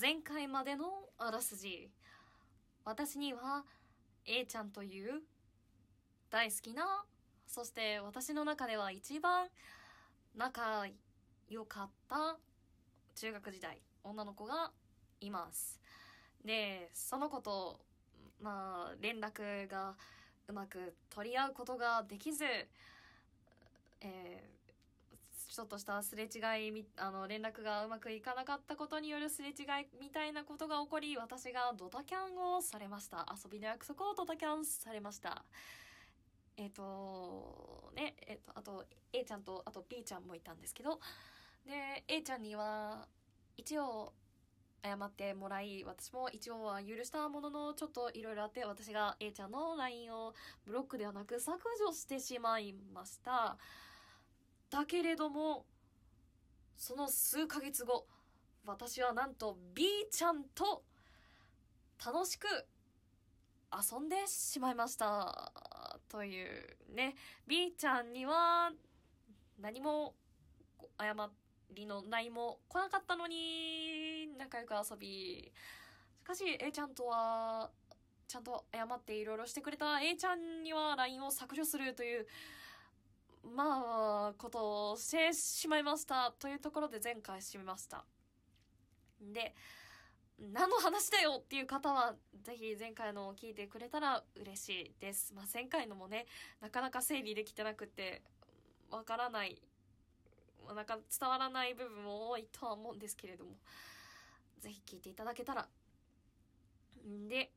前回までのあらすじ。私には、A ちゃんという大好きな、そして私の中では一番仲良かった中学時代、女の子がいます。で、その子と、まあ、連絡がうまく取り合うことができず、えーちょっとしたすれ違い、あの、連絡がうまくいかなかったことによるすれ違いみたいなことが起こり、私がドタキャンをされました。遊びの約束をドタキャンされました。えっ、と、ね、えっ、と、あと、A ちゃんと、あと B ちゃんもいたんですけど、で、A ちゃんには、一応、謝ってもらい、私も一応は許したものの、ちょっといろいろあって、私が A ちゃんの LINE をブロックではなく削除してしまいました。だけれども、その数ヶ月後、私はなんと B ちゃんと楽しく遊んでしまいました。というね、B ちゃんには何もこう謝りのないも来なかったのに仲良く遊び、しかし A ちゃんとはちゃんと謝っていろいろしてくれた A ちゃんには LINE を削除するというまあ、ことをしてしまいました。というところで前回締めました。で、何の話だよっていう方は、ぜひ前回のを聞いてくれたら嬉しいです。まあ前回のもね、なかなか整理できてなくて、わからない、なんか伝わらない部分も多いとは思うんですけれども、ぜひ聞いていただけたら。んで、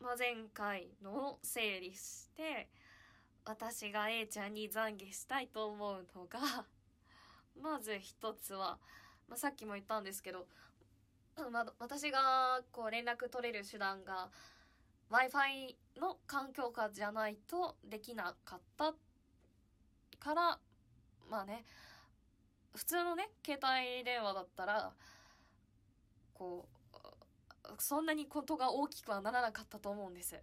まあ前回のを整理して、私が A ちゃんに懺悔したいと思うのが、まず一つは、まあ、さっきも言ったんですけど、ま、私がこう連絡取れる手段が Wi-Fi の環境下じゃないとできなかったから、まあね、普通のね、携帯電話だったら、こう、そんなにことが大きくはならなかったと思うんです。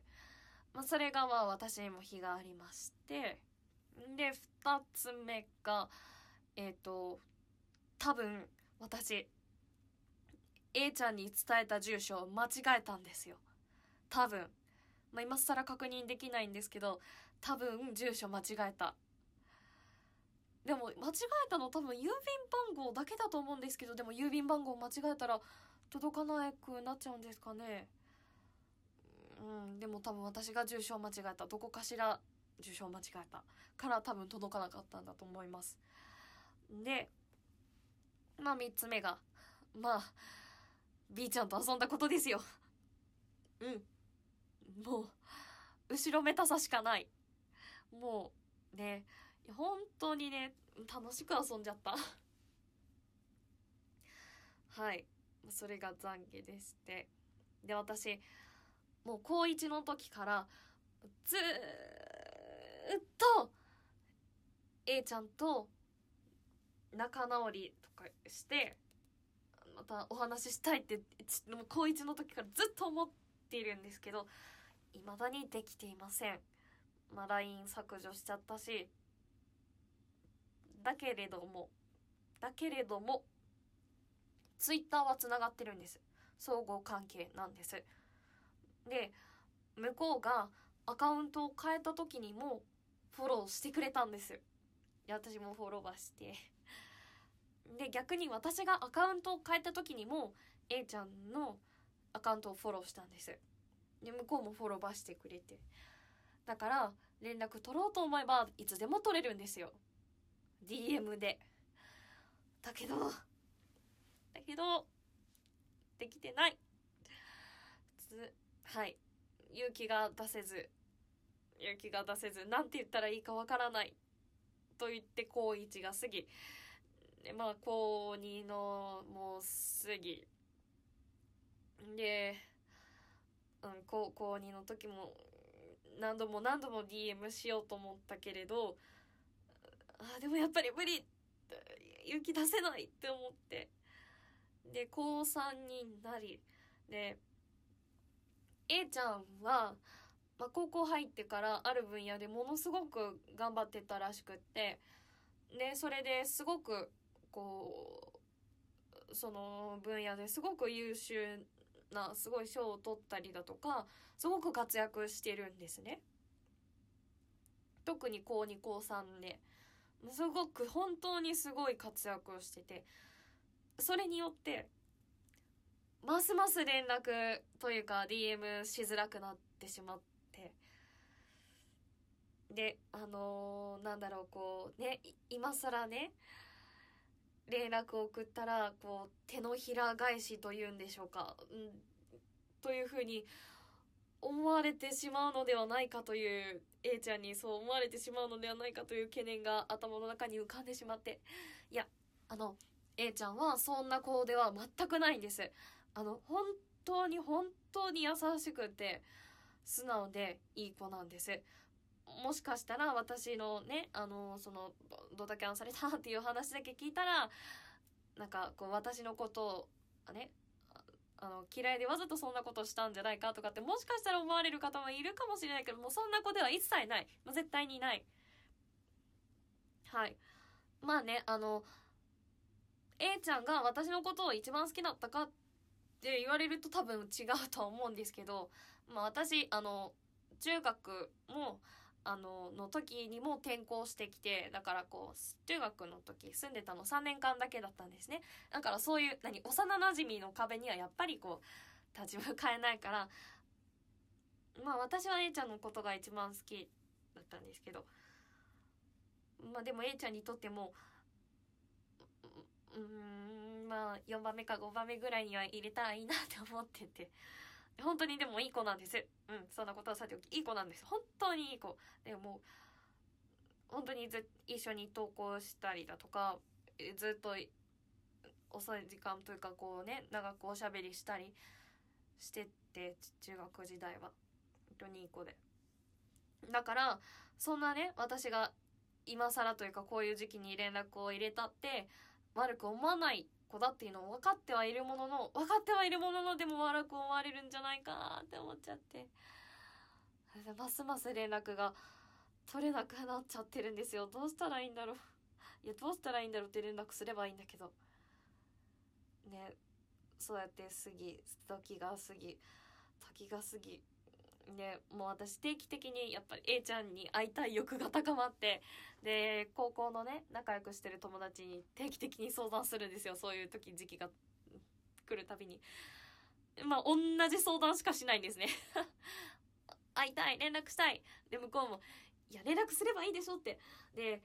まあ、それがまあ私にも非がありまして、で、二つ目が、えっ、と、多分、私、A ちゃんに伝えた住所を間違えたんですよ。多分。まあ、今更確認できないんですけど、多分、住所間違えた。でも、間違えたの多分、郵便番号だけだと思うんですけど、でも郵便番号間違えたら、届かなくなっちゃうんですかね。うん、でも多分私が住所を間違えた。どこかしら住所を間違えた。から多分届かなかったんだと思います。で、まあ三つ目が、まあ、B ちゃんと遊んだことですよ。うん。もう、後ろめたさしかない。もう、ね、本当にね、楽しく遊んじゃった。はい。それが懺悔でして。で、私、もう高一の時から、ずーっと、A ちゃんと仲直りとかして、またお話ししたいって、もう高一の時からずっと思っているんですけど、未だにできていません。まあ、LINE 削除しちゃったし、だけれども、だけれども、Twitter は繋がってるんです。相互関係なんです。で、向こうがアカウントを変えた時にもフォローしてくれたんです。で、私もフォローはして。で、逆に私がアカウントを変えた時にも A ちゃんのアカウントをフォローしたんです。で、向こうもフォローばしてくれて。だから、連絡取ろうと思えばいつでも取れるんですよ。DM で。だけど、だけど、できてない。つはい。勇気が出せず、勇気が出せず、なんて言ったらいいかわからない。と言って、高1が過ぎ。で、まあ、高2の、もう過ぎ。で、うん、高高2の時も、何度も何度も DM しようと思ったけれど、あ、でもやっぱり無理勇気出せないって思って。で、高3になり、で、A ちゃんは、まあ、高校入ってからある分野でものすごく頑張ってたらしくって、で、それですごく、こうその分野ですごく優秀なすごい賞を取ったりだとかすごく活躍してるんですね。特に高2高3ですごく本当にすごい活躍をしててそれによってますます連絡というか DM しづらくなってしまって。であのー、なんだろうこうね今更ね連絡を送ったらこう手のひら返しというんでしょうか、うん、というふうに思われてしまうのではないかという A ちゃんにそう思われてしまうのではないかという懸念が頭の中に浮かんでしまって。いやあの A ちゃんはそんな子では全くないんです。あの本当に本当に優しくて素直でいい子なんです。もしかしたら私のねあのそのドタキャンされたっていう話だけ聞いたらなんかこう私のことをねあの嫌いでわざとそんなことしたんじゃないかとかってもしかしたら思われる方もいるかもしれないけどもうそんな子では一切ない。もう絶対にない。はい。まあねあの A ちゃんが私のことを一番好きだったかって言われると多分違うとは思うんですけど、まあ、私あの中学もあのの時にも転校してきてだからこう中学の時住んでたの3年間だけだったんですね。だからそういう何幼なじみの壁にはやっぱりこう立ち向かえないからまあ私は A ちゃんのことが一番好きだったんですけどまあでも A ちゃんにとってもうんまあ4番目か5番目ぐらいには入れたらいいなって思ってて。本当にでもいい子なんです。うん、そんなことはさておき、いい子なんです。本当にいい子。でも、本当にず一緒に登校したりだとか、ずっと遅い時間というかこうね、長くおしゃべりしたりしてって、中学時代は。本当にいい子で。だから、そんなね、私が今更というかこういう時期に連絡を入れたって、悪く思わない子だっていうのを分かってはいるものの分かってはいるもののでも悪く思われるんじゃないかなって思っちゃって。ますます連絡が取れなくなっちゃってるんですよ。どうしたらいいんだろう。いやどうしたらいいんだろうって連絡すればいいんだけど。ねそうやって過ぎ時が過ぎ時が過ぎ。ねもう私定期的にやっぱり A ちゃんに会いたい欲が高まってで高校のね仲良くしてる友達に定期的に相談するんですよ。そういう時時期が来るたびに。まあ同じ相談しかしないんですね。会いたい連絡したい。で向こうもいや連絡すればいいでしょって。で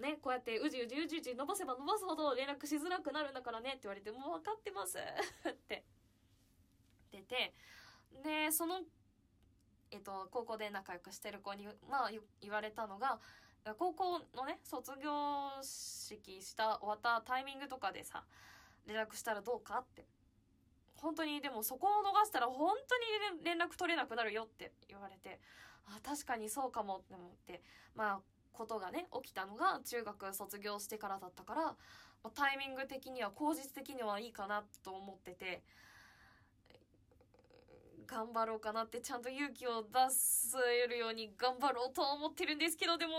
ね、こうやってうじうじうじうじ伸ばせば伸ばすほど連絡しづらくなるんだからねって言われて、もう分かってます。って。出て、で、そのえっと、高校で仲良くしてる子に、まあ、言われたのが、高校のね、卒業式した終わったタイミングとかでさ、連絡したらどうかって。本当に、でもそこを逃したら本当に連絡取れなくなるよって言われて、あ、確かにそうかもって思って、まあ、ことがね、起きたのが中学卒業してからだったから、タイミング的には、口実的にはいいかなと思ってて、頑張ろうかなってちゃんと勇気を出せるように頑張ろうと思ってるんですけどでも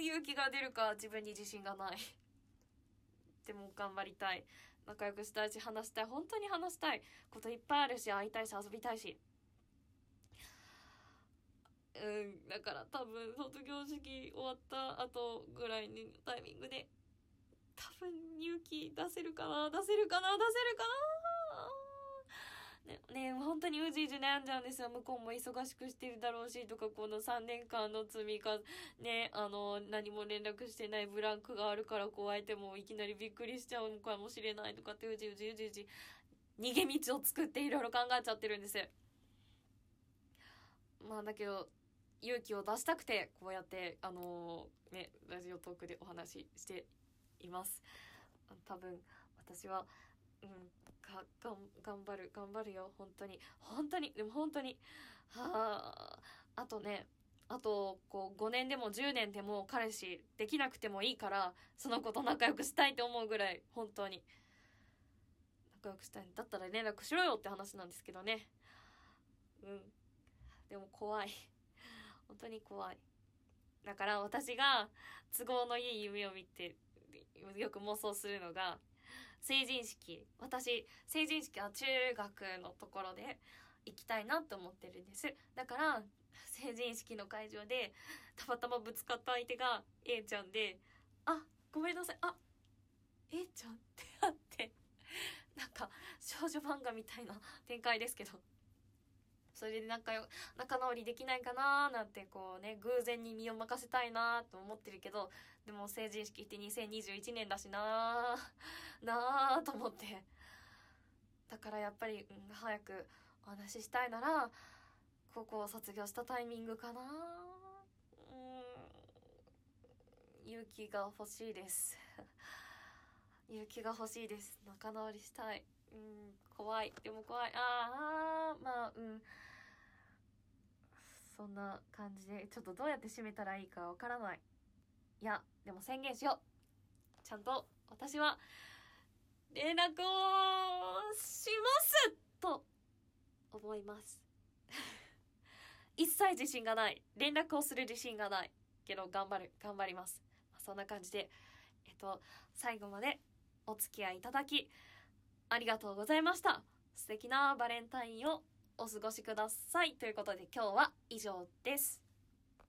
勇気が出るか自分に自信がない。でも頑張りたい。仲良くしたいし話したい。本当に話したい。こといっぱいあるし会いたいし遊びたいし。うんだから多分卒業式終わった後ぐらいのタイミングで多分勇気出せるかな出せるかな出せるかなね、ね、本当にうじうじ悩んじゃうんですよ。向こうも忙しくしてるだろうし、とか、この3年間の積みか、ね、あの、何も連絡してないブランクがあるから、こう相手もいきなりびっくりしちゃうのかもしれないとかって、うじうじうじうじ、逃げ道を作っていろいろ考えちゃってるんです。まあ、だけど、勇気を出したくて、こうやって、あのー、ね、ラジオトークでお話ししています。多分、私は、うん、がが頑張る頑張るよ。本当に。本当に。でも本当に。はあ。あとねあとこう5年でも10年でも彼氏できなくてもいいからその子と仲良くしたいと思うぐらい本当に。仲良くしたい。だったら連絡しろよって話なんですけどね。うん。でも怖い。本当に怖い。だから私が都合のいい夢を見てよく妄想するのが成人式私成人式は中学のところで行きたいなと思ってるんです。だから成人式の会場でたまたまぶつかった相手が A ちゃんで「あごめんなさい。あ A ちゃん」ってあって。なんか少女漫画みたいな展開ですけど。それで仲よ仲直りできないかなーなんてこうね偶然に身を任せたいなと思ってるけどでも成人式って2021年だしなー。なーと思って。だからやっぱり、うん、早くお話ししたいなら高校を卒業したタイミングかなうん。勇気が欲しいです。勇気が欲しいです。仲直りしたい。うん。怖い。でも怖い。ああまあうん。そんな感じでちょっとどうやって締めたらいいかわからない。いやでも宣言しよう。ちゃんと私は連絡をしますと思います。一切自信がない。連絡をする自信がない。けど頑張る。頑張ります、そんな感じで。えっと最後までお付き合いいただきありがとうございました。素敵なバレンタインを。お過ごしください。ということで今日は以上です。